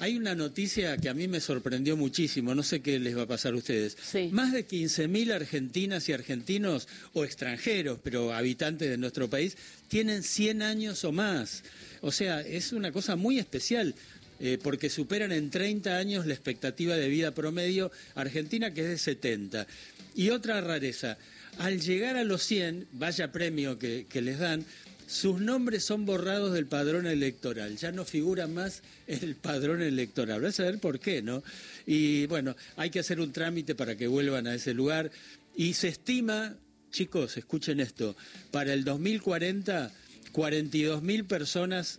Hay una noticia que a mí me sorprendió muchísimo, no sé qué les va a pasar a ustedes. Sí. Más de 15.000 argentinas y argentinos, o extranjeros, pero habitantes de nuestro país, tienen 100 años o más. O sea, es una cosa muy especial. eh, porque superan en 30 años la expectativa de vida promedio argentina, que es de 70. Y otra rareza, al llegar a los 100, vaya premio que, que les dan, sus nombres son borrados del padrón electoral, ya no figura más el padrón electoral. Vas a ver por qué, ¿no? Y bueno, hay que hacer un trámite para que vuelvan a ese lugar. Y se estima, chicos, escuchen esto, para el 2040, 42 mil personas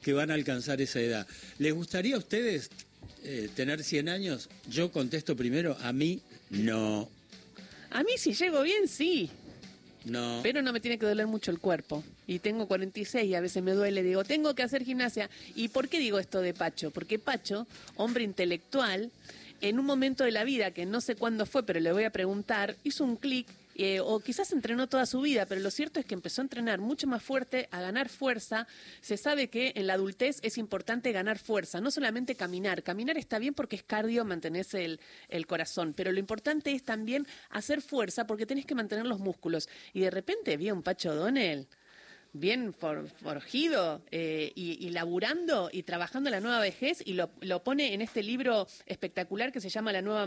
que van a alcanzar esa edad. ¿Les gustaría a ustedes eh, tener 100 años? Yo contesto primero, a mí no, A mí si llego bien, sí. No. Pero no me tiene que doler mucho el cuerpo. Y tengo 46 y a veces me duele. Digo, tengo que hacer gimnasia. ¿Y por qué digo esto de Pacho? Porque Pacho, hombre intelectual, en un momento de la vida que no sé cuándo fue, pero le voy a preguntar, hizo un clic. Eh, o quizás entrenó toda su vida, pero lo cierto es que empezó a entrenar mucho más fuerte, a ganar fuerza. Se sabe que en la adultez es importante ganar fuerza, no solamente caminar. Caminar está bien porque es cardio, mantenés el, corazón, pero lo importante es también hacer fuerza porque tenés que mantener los músculos. Y de repente vi a un Pacho Donel bien for- forjido eh, y, y laburando y trabajando la nueva vejez y lo, lo pone en este libro espectacular que se llama La nueva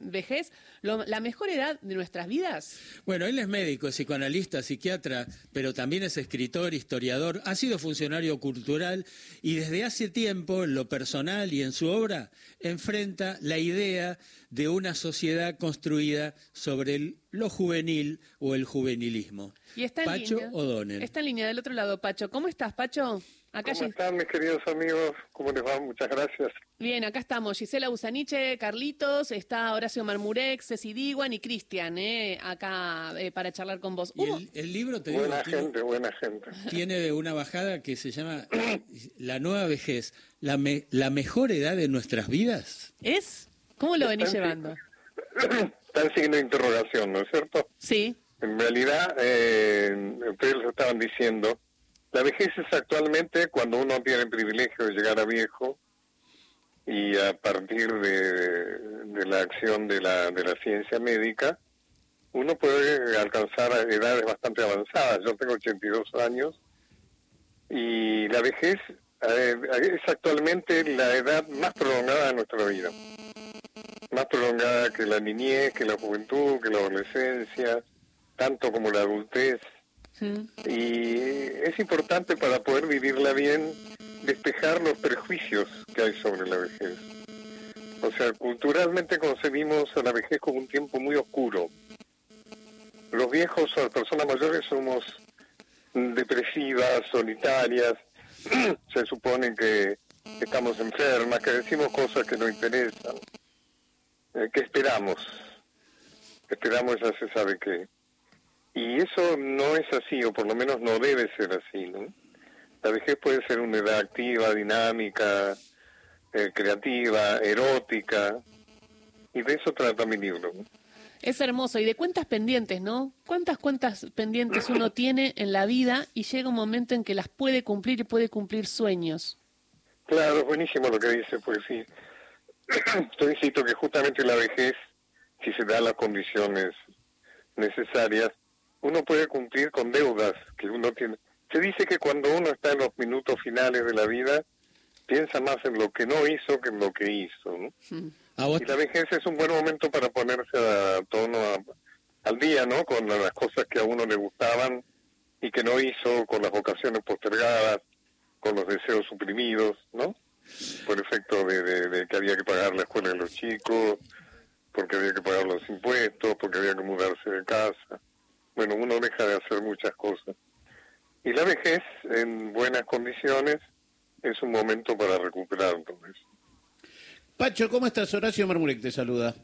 vejez, lo- la mejor edad de nuestras vidas. Bueno, él es médico, psicoanalista, psiquiatra, pero también es escritor, historiador, ha sido funcionario cultural y desde hace tiempo, en lo personal y en su obra, enfrenta la idea de una sociedad construida sobre el- lo juvenil o el juvenilismo. Y está en Pacho línea. O'Donnell. Está en línea del otro lado, Pacho. ¿Cómo estás, Pacho? Acá ¿Cómo están mis queridos amigos? ¿Cómo les va? Muchas gracias. Bien, acá estamos. Gisela Usaniche, Carlitos, está Horacio Marmurex, Ceci Diguan y Cristian, eh, acá eh, para charlar con vos. Y el, el libro, te digo, Buena tiene, gente, buena gente. tiene una bajada que se llama La nueva vejez, la, me- la mejor edad de nuestras vidas. ¿Es? ¿Cómo lo venís llevando? Está en signo de interrogación, ¿no es cierto? Sí. En realidad, eh, ustedes lo estaban diciendo, la vejez es actualmente cuando uno tiene el privilegio de llegar a viejo y a partir de, de la acción de la, de la ciencia médica, uno puede alcanzar edades bastante avanzadas. Yo tengo 82 años y la vejez eh, es actualmente la edad más prolongada de nuestra vida. Más prolongada que la niñez, que la juventud, que la adolescencia, tanto como la adultez. Y es importante para poder vivirla bien despejar los prejuicios que hay sobre la vejez. O sea, culturalmente concebimos a la vejez como un tiempo muy oscuro. Los viejos o las personas mayores somos depresivas, solitarias, se supone que estamos enfermas, que decimos cosas que no interesan, eh, que esperamos, esperamos ya se sabe qué. Y eso no es así, o por lo menos no debe ser así, ¿no? La vejez puede ser una edad activa, dinámica, eh, creativa, erótica, y de eso trata mi libro. Es hermoso. Y de cuentas pendientes, ¿no? ¿Cuántas cuentas pendientes uno tiene en la vida y llega un momento en que las puede cumplir y puede cumplir sueños? Claro, es buenísimo lo que dice, pues sí. Yo insisto que justamente la vejez, si se dan las condiciones necesarias, uno puede cumplir con deudas que uno tiene. Se dice que cuando uno está en los minutos finales de la vida, piensa más en lo que no hizo que en lo que hizo, ¿no? A vos Y la vejez es un buen momento para ponerse a tono a- al día, ¿no? Con las cosas que a uno le gustaban y que no hizo, con las vocaciones postergadas, con los deseos suprimidos, ¿no? Por efecto de, de- que había que pagar la escuela de los chicos, porque había que pagar los impuestos, porque había que mudarse de casa. Bueno, uno deja de hacer muchas cosas. Y la vejez, en buenas condiciones, es un momento para recuperar todo. Pacho, ¿cómo estás? Horacio Marmurek te saluda.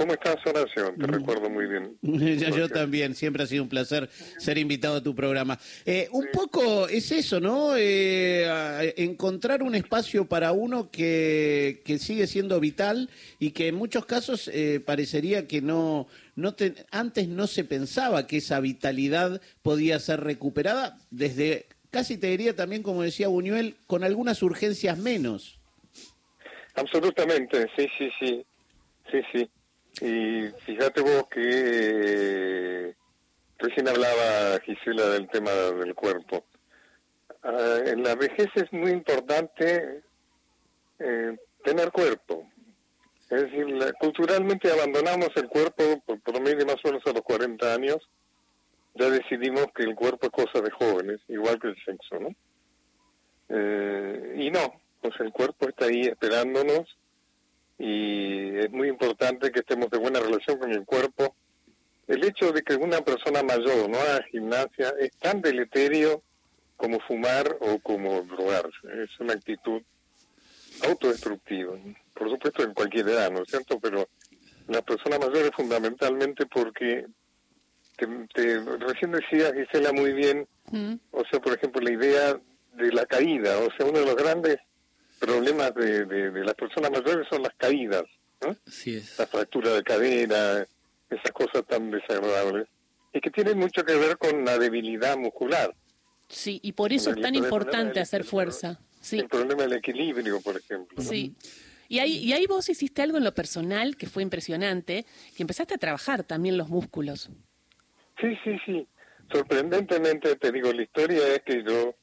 ¿Cómo estás, Horacio? Te recuerdo muy bien. Ya yo Gracias. también, siempre ha sido un placer ser invitado a tu programa. Eh, un poco es eso, ¿no? Eh, encontrar un espacio para uno que, que sigue siendo vital y que en muchos casos eh, parecería que no, no te- antes no se pensaba que esa vitalidad podía ser recuperada desde, casi te diría también, como decía Buñuel, con algunas urgencias menos. Absolutamente, sí, sí, sí, sí, sí. Y fíjate vos que eh, recién hablaba Gisela del tema del cuerpo. Ah, en la vejez es muy importante eh, tener cuerpo. Es decir, culturalmente abandonamos el cuerpo por promedio más o menos a los 40 años. Ya decidimos que el cuerpo es cosa de jóvenes, igual que el sexo, ¿no? Eh, y no, pues el cuerpo está ahí esperándonos y es muy importante que estemos de buena relación con el cuerpo. El hecho de que una persona mayor no haga gimnasia es tan deleterio como fumar o como drogarse. Es una actitud autodestructiva. Por supuesto en cualquier edad, ¿no es cierto? Pero las personas mayores fundamentalmente porque te, recién decía Gisela muy bien, mm. o sea, por ejemplo, la idea de la caída, o sea, uno de los grandes problemas de, de, las personas mayores son las caídas, ¿no? La fractura de cadera, esas cosas tan desagradables, y que tienen mucho que ver con la debilidad muscular. Sí, y por eso es tan importante hacer fuerza. Sí. El problema del equilibrio, por ejemplo. Sí. Y ahí, y ahí vos hiciste algo en lo personal que fue impresionante, que empezaste a trabajar también los músculos. Sí, sí, sí. Sorprendentemente, te digo, la historia es que yo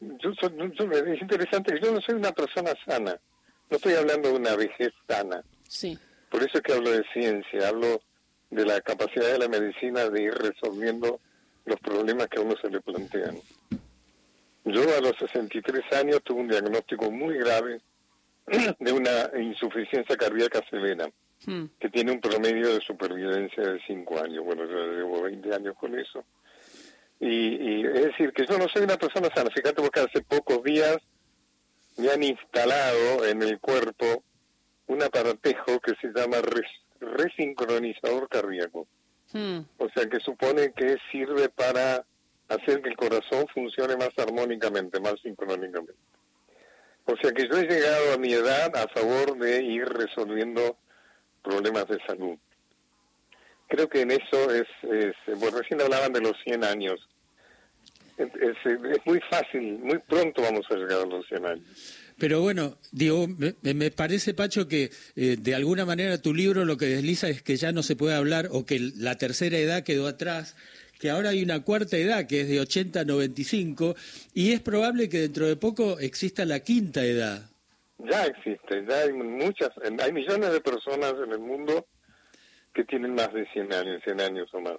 yo, es interesante que yo no soy una persona sana. No estoy hablando de una vejez sana. Sí. Por eso es que hablo de ciencia, hablo de la capacidad de la medicina de ir resolviendo los problemas que a uno se le plantean. Yo a los 63 años tuve un diagnóstico muy grave de una insuficiencia cardíaca severa, hmm. que tiene un promedio de supervivencia de 5 años. Bueno, yo llevo 20 años con eso. Y, es decir, que yo no soy una persona sana. Fíjate porque hace pocos días me han instalado en el cuerpo un aparatejo que se llama resincronizador cardíaco. Hmm. O sea, que supone que sirve para hacer que el corazón funcione más armónicamente, más sincrónicamente. O sea que yo he llegado a mi edad a favor de ir resolviendo problemas de salud creo que en eso es, bueno, recién hablaban de los 100 años. Es, muy fácil, muy pronto vamos a llegar a los 100 años. Pero bueno, digo, me, parece, Pacho, que eh, de alguna manera tu libro lo que desliza es que ya no se puede hablar o que la tercera edad quedó atrás, que ahora hay una cuarta edad que es de 80 a 95 y es probable que dentro de poco exista la quinta edad. Ya existe, ya hay muchas, hay millones de personas en el mundo que tienen más de 100 años, 100 años o más.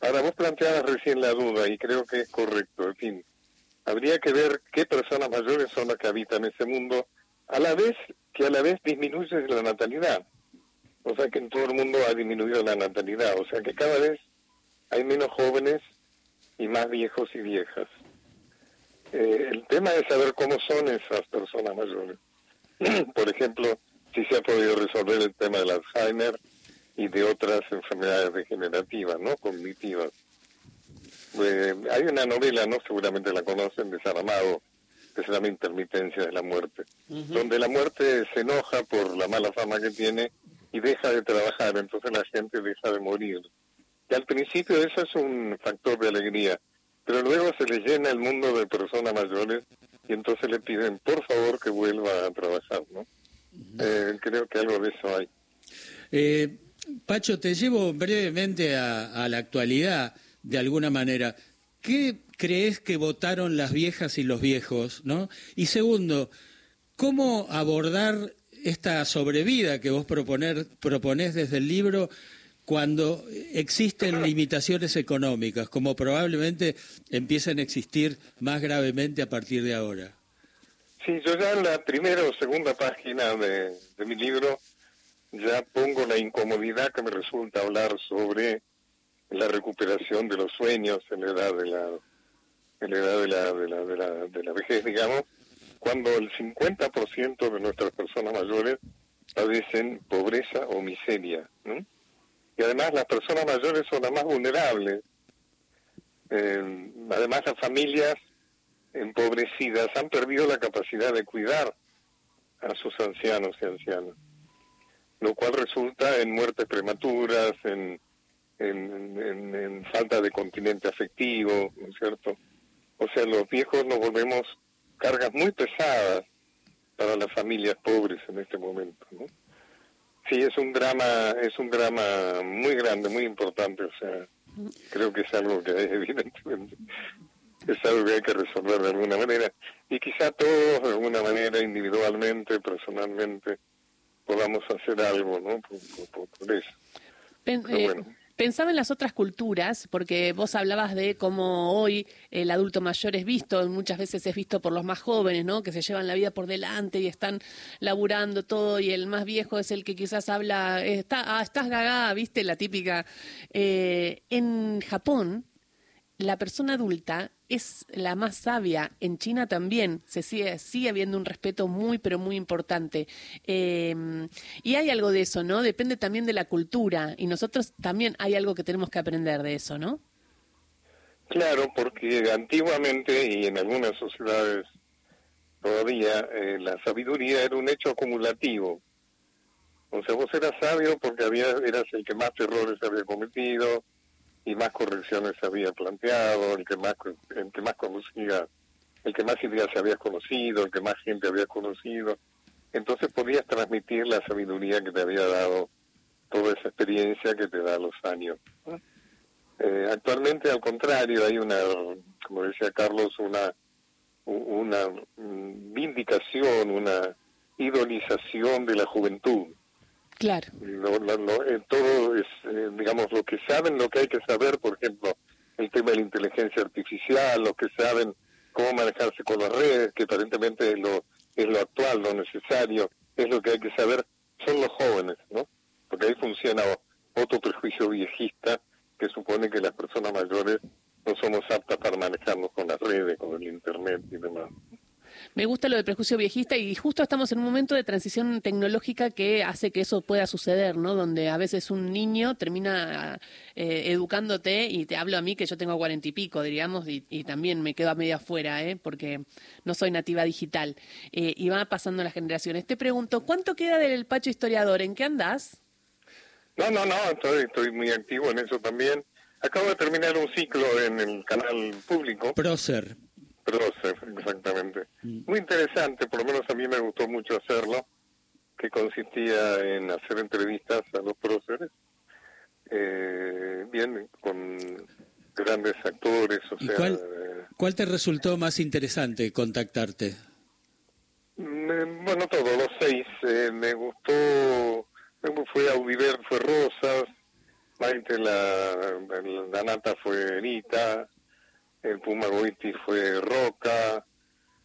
Ahora, vos planteabas recién la duda y creo que es correcto, en fin. Habría que ver qué personas mayores son las que habitan ese mundo, a la vez que a la vez disminuye la natalidad. O sea que en todo el mundo ha disminuido la natalidad, o sea que cada vez hay menos jóvenes y más viejos y viejas. Eh, el tema es saber cómo son esas personas mayores. Por ejemplo, si se ha podido resolver el tema del Alzheimer, y de otras enfermedades degenerativas, ¿no? Cognitivas. Eh, hay una novela, ¿no? Seguramente la conocen, de Saramago, que se llama Intermitencia de la Muerte, donde la muerte se enoja por la mala fama que tiene y deja de trabajar, entonces la gente deja de morir. Y al principio eso es un factor de alegría, pero luego se le llena el mundo de personas mayores y entonces le piden por favor que vuelva a trabajar, ¿no? Eh, creo que algo de eso hay. Eh, Pacho, te llevo brevemente a, la actualidad, de alguna manera. ¿Qué crees que votaron las viejas y los viejos? ¿no? Y segundo, ¿cómo abordar esta sobrevida que vos proponer, proponés desde el libro cuando existen limitaciones económicas, como probablemente empiecen a existir más gravemente a partir de ahora? Sí, yo ya en la primera o segunda página de mi libro ya pongo la incomodidad que me resulta hablar sobre la recuperación de los sueños en la edad de la en la edad de la, de la, de la, de la vejez, digamos, cuando el 50% de nuestras personas mayores padecen pobreza o miseria. Y además las personas mayores son las más vulnerables. Eh, además las familias empobrecidas han perdido la capacidad de cuidar a sus ancianos y ancianas lo cual resulta en muertes prematuras, en, en, falta de continente afectivo, ¿no es cierto? O sea, los viejos nos volvemos cargas muy pesadas para las familias pobres en este momento, ¿no? Sí, es un drama, es un drama muy grande, muy importante, o sea, creo que es algo que evidentemente es algo que hay que resolver de alguna manera y quizá todos de alguna manera individualmente, personalmente podamos hacer algo, ¿no? Por, eso. Eh, pensaba en las otras culturas, porque vos hablabas de cómo hoy el adulto mayor es visto, muchas veces es visto por los más jóvenes, ¿no? Que se llevan la vida por delante y están laburando todo, y el más viejo es el que quizás habla, está, ah, estás gaga, ¿viste? La típica. Eh, en Japón, la persona adulta es la más sabia. En China también se sigue, sigue habiendo un respeto muy, pero muy importante. Em, y hay algo de eso, ¿no? Depende también de la cultura. Y nosotros también hay algo que tenemos que aprender de eso, ¿no? Claro, porque antiguamente y en algunas sociedades todavía eh, la sabiduría era un hecho acumulativo. O sea, vos eras sabio porque había, eras el que más errores había cometido, y más correcciones se había planteado, el que más el que más conocía, el que más ideas se había conocido, el que más gente había conocido. Entonces podías transmitir la sabiduría que te había dado toda esa experiencia que te da los años. Eh, actualmente, al contrario, hay una, como decía Carlos, una una vindicación, una idolización de la juventud. Claro. Eh, todo es, eh, digamos, lo que saben, lo que hay que saber, por ejemplo, el tema de la inteligencia artificial, lo que saben cómo manejarse con las redes, que aparentemente es lo, es lo actual, lo necesario, es lo que hay que saber, son los jóvenes, ¿no? Porque ahí funciona otro prejuicio viejista que supone que las personas mayores no somos aptas para manejarnos con las redes, con el Internet y demás. Me gusta lo del prejuicio viejista y justo estamos en un momento de transición tecnológica que hace que eso pueda suceder, ¿no? Donde a veces un niño termina eh, educándote y te hablo a mí que yo tengo cuarenta y pico, diríamos, y, también me quedo a media afuera, ¿eh? Porque no soy nativa digital. Eh, y va pasando las generaciones. Te pregunto, ¿cuánto queda del Pacho Historiador? ¿En qué andás? No, no, no, estoy, estoy muy activo en eso también. Acabo de terminar un ciclo en el canal público. Prócer exactamente. Mm. Muy interesante, por lo menos a mí me gustó mucho hacerlo, que consistía en hacer entrevistas a los próceres, eh, bien, con grandes actores. O sea, cuál, eh, cuál te resultó más interesante contactarte? bueno, todos los seis. Eh, me gustó, fue Audiver, fue Rosas, Maite la, la Nata fue Anita, el Puma Goiti fue Roca,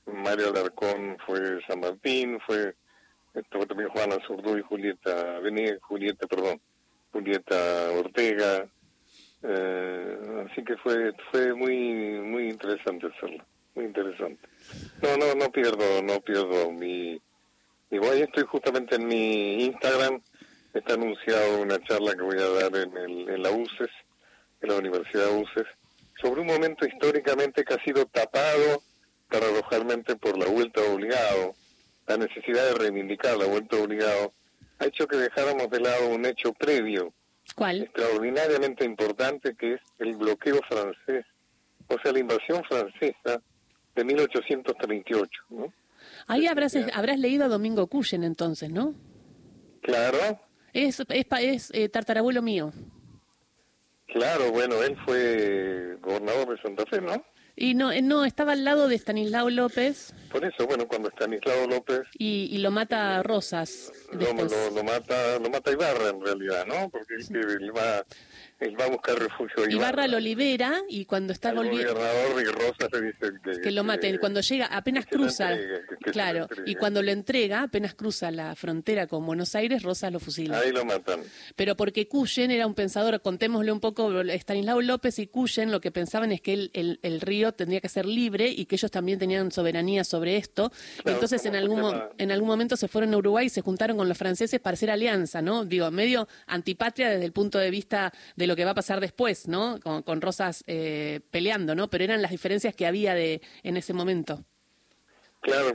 Mario Alarcón fue San Martín, fue también Juana Zurdo y Julieta Venegas, Julieta, perdón, Julieta Ortega, eh, así que fue fue muy muy interesante hacerlo, muy interesante. No, no, no pierdo, no pierdo mi, y voy, estoy justamente en mi Instagram, está anunciado una charla que voy a dar en, el, en la UCES, en la Universidad UCES, sobre un momento históricamente que ha sido tapado paradojalmente por la vuelta obligado, la necesidad de reivindicar la vuelta obligado, ha hecho que dejáramos de lado un hecho previo, ¿Cuál? extraordinariamente importante, que es el bloqueo francés, o sea, la invasión francesa de 1838. ¿no? Ahí habrás, habrás leído a Domingo Cuyen entonces, ¿no? Claro. Es, es, es eh, tartarabuelo mío. Claro, bueno, él fue gobernador de Santa Fe, ¿no? Y no, eh, no, estaba al lado de Stanislao López. Por eso, bueno, cuando Stanislao López... Y, y lo mata Rosas. Lo, lo, mata, lo mata Ibarra en realidad, ¿no? Porque él, él va él va a buscar refugio. Ibarra, Ibarra lo libera y cuando está volviendo... que, que, lo mate. Cuando llega, apenas cruza... claro, y cuando lo entrega, apenas cruza la frontera con Buenos Aires, Rosas lo fusila. Ahí lo matan. Pero porque Cuyen era un pensador, contémosle un poco, Estanislao López y Cuyen lo que pensaban es que el, el, río tendría que ser libre y que ellos también tenían soberanía sobre esto. Entonces en algún, en algún momento se fueron a Uruguay y se juntaron con los franceses para hacer alianza, ¿no? Digo, medio antipatria desde el punto de vista de lo que va a pasar después, ¿no? Con, Rosas eh, peleando, ¿no? Pero eran las diferencias que había de en ese momento. Claro,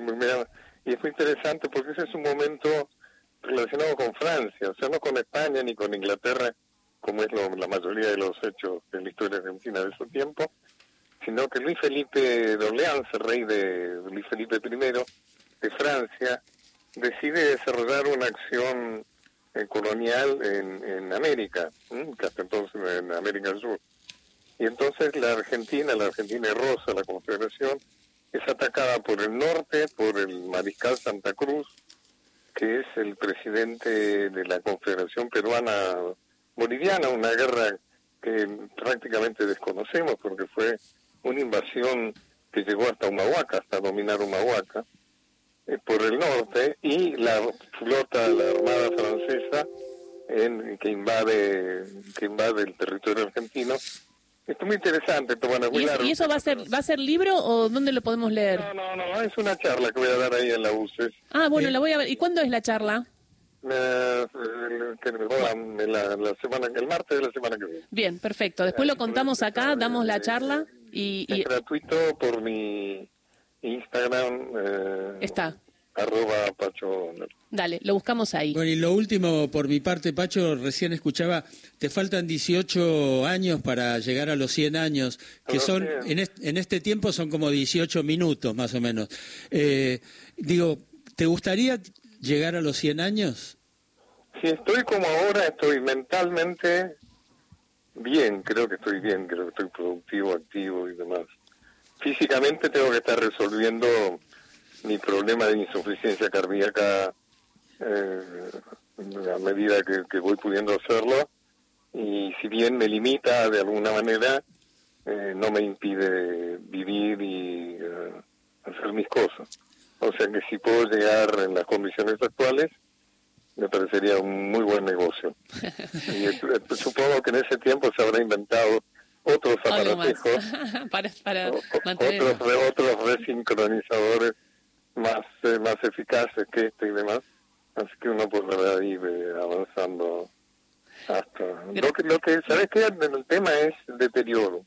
y es muy interesante porque ese es un momento relacionado con Francia, o sea, no con España ni con Inglaterra, como es la mayoría de los hechos de la historia argentina de su tiempo, sino que Luis Felipe de Orleans, rey de Luis Felipe I, de Francia, decide desarrollar una acción eh, colonial en, en América, que hasta entonces en América del Sur. Y entonces la Argentina, la Argentina rosa, la Confederación, es atacada por el norte, por el mariscal Santa Cruz, que es el presidente de la Confederación Peruana Boliviana, una guerra que prácticamente desconocemos porque fue una invasión que llegó hasta Humahuaca, hasta dominar Humahuaca, eh, por el norte, y la flota, la Armada Francesa, en, que invade que invade el territorio argentino es muy interesante, ¿Y, eso va a ser va a ser libro o dónde lo podemos leer? No, no, no, es una charla que voy a dar ahí en la UCES. Ah, bueno, la voy a ver. ¿Y cuándo es la charla? Eh, la, semana, el martes de la semana que viene. Bien, perfecto. Después lo contamos acá, damos la charla y... Es gratuito por mi Instagram. Eh, Está arroba Pacho. Dale, lo buscamos ahí. Bueno, y lo último, por mi parte, Pacho, recién escuchaba, te faltan 18 años para llegar a los 100 años, que son, en, este tiempo son como 18 minutos más o menos. Eh, digo, ¿te gustaría llegar a los 100 años? Si estoy como ahora, estoy mentalmente bien, creo que estoy bien, creo que estoy productivo, activo y demás. Físicamente tengo que estar resolviendo mi problema de insuficiencia cardíaca eh, a medida que, voy pudiendo hacerlo y si bien me limita de alguna manera, eh, no me impide vivir y eh, hacer mis cosas. O sea que si puedo llegar en las condiciones actuales, me parecería un muy buen negocio. y supongo que en ese tiempo se habrá inventado otros aparatejos, para, para otros, otros resincronizadores más, eh, más eficaces que este y demás. Así que uno podrá ir avanzando hasta... Lo que, lo que, ¿sabes qué? El tema es el deterioro.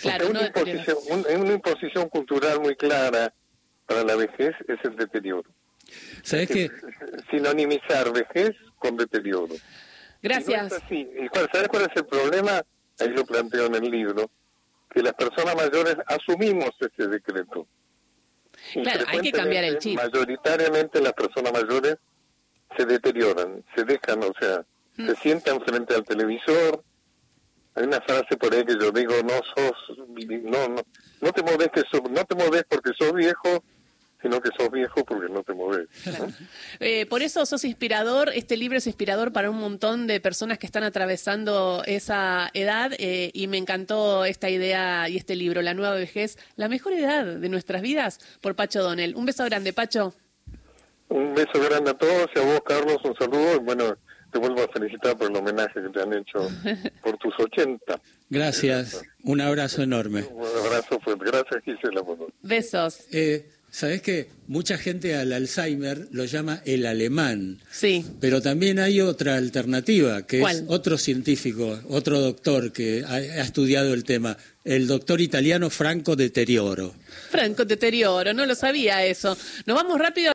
Claro, una, imposición, una imposición cultural muy clara para la vejez es el deterioro. ¿Sabes qué? Sinonimizar vejez con deterioro. Gracias. ¿Sabes cuál es el problema? Ahí lo planteo en el libro, que las personas mayores asumimos ese decreto. Claro, hay que cambiar el chip. Mayoritariamente las personas mayores se deterioran, se dejan, o sea, se mm. sientan frente al televisor. Hay una frase por ahí que yo digo, no sos, no, no, no te moves que no te moves porque sos viejo, sino que sos viejo porque no te mueves. Eh, por eso sos inspirador, este libro es inspirador para un montón de personas que están atravesando esa edad eh, y me encantó esta idea y este libro, La Nueva Vejez, la mejor edad de nuestras vidas, por Pacho Donel. Un beso grande, Pacho. Un beso grande a todos y a vos, Carlos, un saludo y bueno, te vuelvo a felicitar por el homenaje que te han hecho por tus 80. Gracias, un abrazo enorme. Un abrazo fuerte, gracias Gisela. Besos. Eh, ¿Sabes qué? Mucha gente al Alzheimer lo llama el alemán. Sí. Pero también hay otra alternativa, que es otro científico, otro doctor que ha, estudiado el tema, el doctor italiano Franco Deterioro. Franco Deterioro, no lo sabía eso. Nos vamos rápido.